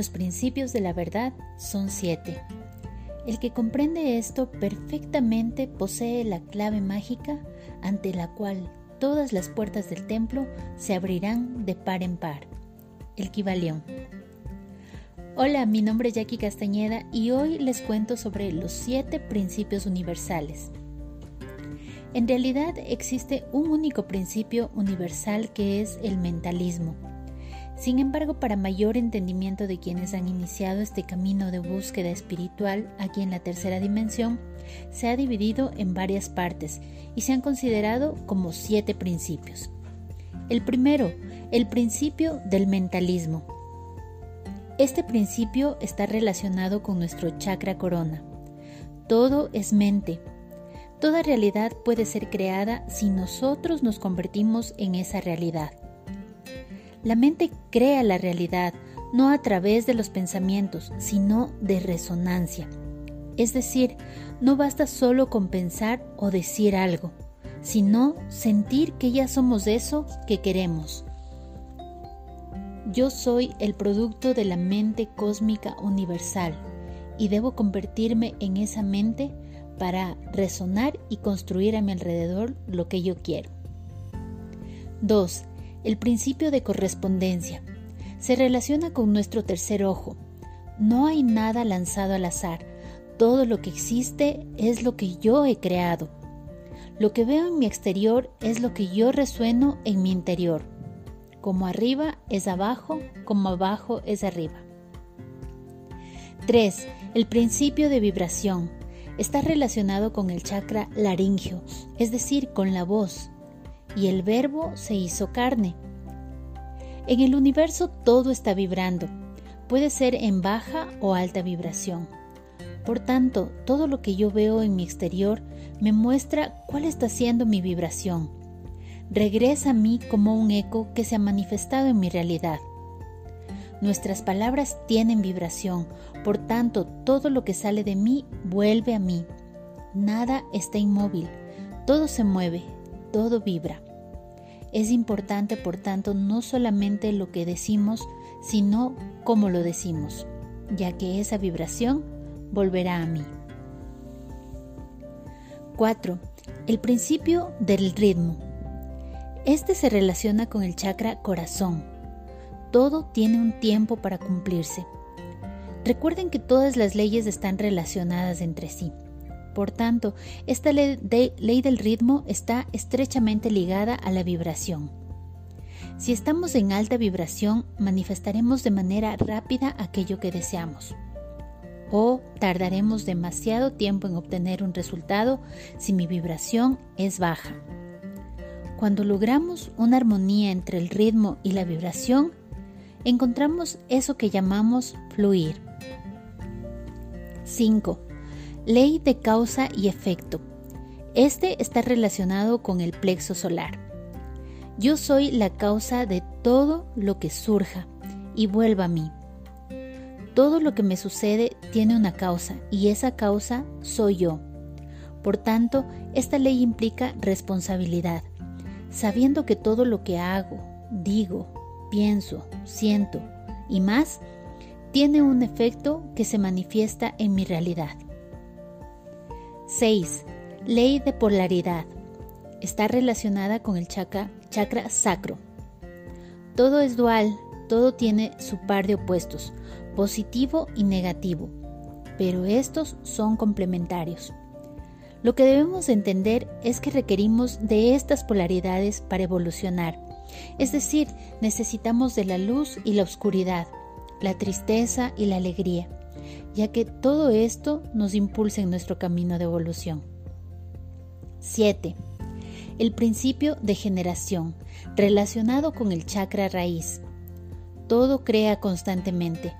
Los principios de la verdad son siete. El que comprende esto perfectamente posee la clave mágica ante la cual todas las puertas del templo se abrirán de par en par. El Kibalión. Hola, mi nombre es Jackie Castañeda y hoy les cuento sobre los siete principios universales. En realidad existe un único principio universal que es el mentalismo. Sin embargo, para mayor entendimiento de quienes han iniciado este camino de búsqueda espiritual aquí en la tercera dimensión, se ha dividido en varias partes y se han considerado como siete principios. El primero, el principio del mentalismo. Este principio está relacionado con nuestro chakra corona. Todo es mente, Toda realidad puede ser creada si nosotros nos convertimos en esa realidad. La mente crea la realidad no a través de los pensamientos, sino de resonancia. Es decir, no basta solo con pensar o decir algo, sino sentir que ya somos eso que queremos. Yo soy el producto de la mente cósmica universal y debo convertirme en esa mente para resonar y construir a mi alrededor lo que yo quiero. 2. El principio de correspondencia. Se relaciona con nuestro tercer ojo. No hay nada lanzado al azar. Todo lo que existe es lo que yo he creado. Lo que veo en mi exterior es lo que yo resueno en mi interior. Como arriba es abajo, como abajo es arriba. 3. El principio de vibración está relacionado con el chakra laringio, es decir, con la voz, y el verbo se hizo carne. En el universo todo está vibrando, puede ser en baja o alta vibración. Por tanto, todo lo que yo veo en mi exterior me muestra cuál está siendo mi vibración. Regresa a mí como un eco que se ha manifestado en mi realidad. Nuestras palabras tienen vibración, por tanto todo lo que sale de mí vuelve a mí. Nada está inmóvil, todo se mueve, todo vibra. Es importante, por tanto, no solamente lo que decimos, sino cómo lo decimos, ya que esa vibración volverá a mí. 4. El principio del ritmo. Este se relaciona con el chakra corazón todo tiene un tiempo para cumplirse. Recuerden que todas las leyes están relacionadas entre sí. Por tanto, esta ley, del ritmo está estrechamente ligada a la vibración. Si estamos en alta vibración, manifestaremos de manera rápida aquello que deseamos. O tardaremos demasiado tiempo en obtener un resultado si mi vibración es baja. Cuando logramos una armonía entre el ritmo y la vibración, encontramos eso que llamamos fluir. 5. Ley de causa y efecto. Este está relacionado con el plexo solar. Yo soy la causa de todo lo que surja y vuelva a mí. Todo lo que me sucede tiene una causa y esa causa soy yo. Por tanto, esta ley implica responsabilidad, sabiendo que todo lo que hago, digo, pienso, siento y más, tiene un efecto que se manifiesta en mi realidad. 6. Ley de polaridad. Está relacionada con el chakra, chakra sacro. Todo es dual, todo tiene su par de opuestos, positivo y negativo, pero estos son complementarios. Lo que debemos entender es que requerimos de estas polaridades para evolucionar es decir, necesitamos de la luz y la oscuridad, la tristeza y la alegría, ya que todo esto nos impulsa en nuestro camino de evolución. 7. El principio de generación, relacionado con el chakra raíz. Todo crea constantemente.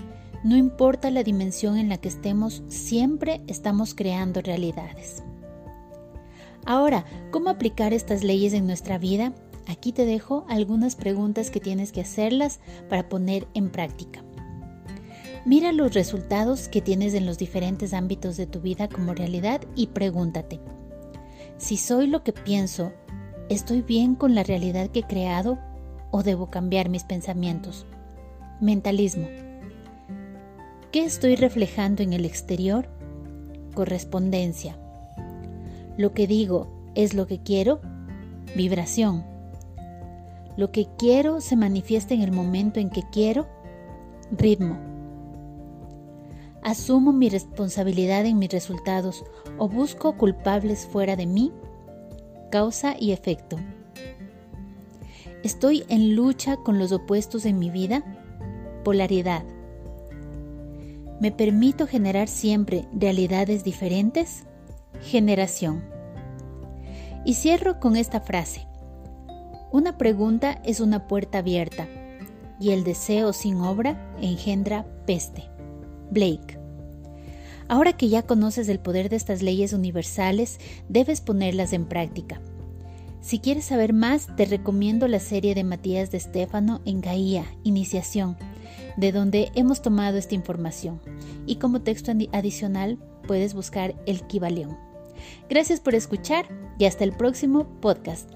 No importa la dimensión en la que estemos, siempre estamos creando realidades. Ahora, ¿cómo aplicar estas leyes en nuestra vida? Aquí te dejo algunas preguntas que tienes que hacerlas para poner en práctica. Mira los resultados que tienes en los diferentes ámbitos de tu vida como realidad y pregúntate, si soy lo que pienso, ¿estoy bien con la realidad que he creado o debo cambiar mis pensamientos? Mentalismo. ¿Qué estoy reflejando en el exterior? Correspondencia. Lo que digo es lo que quiero. Vibración. Lo que quiero se manifiesta en el momento en que quiero. Ritmo. Asumo mi responsabilidad en mis resultados o busco culpables fuera de mí. Causa y efecto. ¿Estoy en lucha con los opuestos en mi vida? Polaridad. ¿Me permito generar siempre realidades diferentes? Generación. Y cierro con esta frase. Una pregunta es una puerta abierta y el deseo sin obra engendra peste. Blake. Ahora que ya conoces el poder de estas leyes universales, debes ponerlas en práctica. Si quieres saber más, te recomiendo la serie de Matías de Stefano en Gaía, Iniciación, de donde hemos tomado esta información. Y como texto adicional puedes buscar el Kibaleón. Gracias por escuchar y hasta el próximo podcast.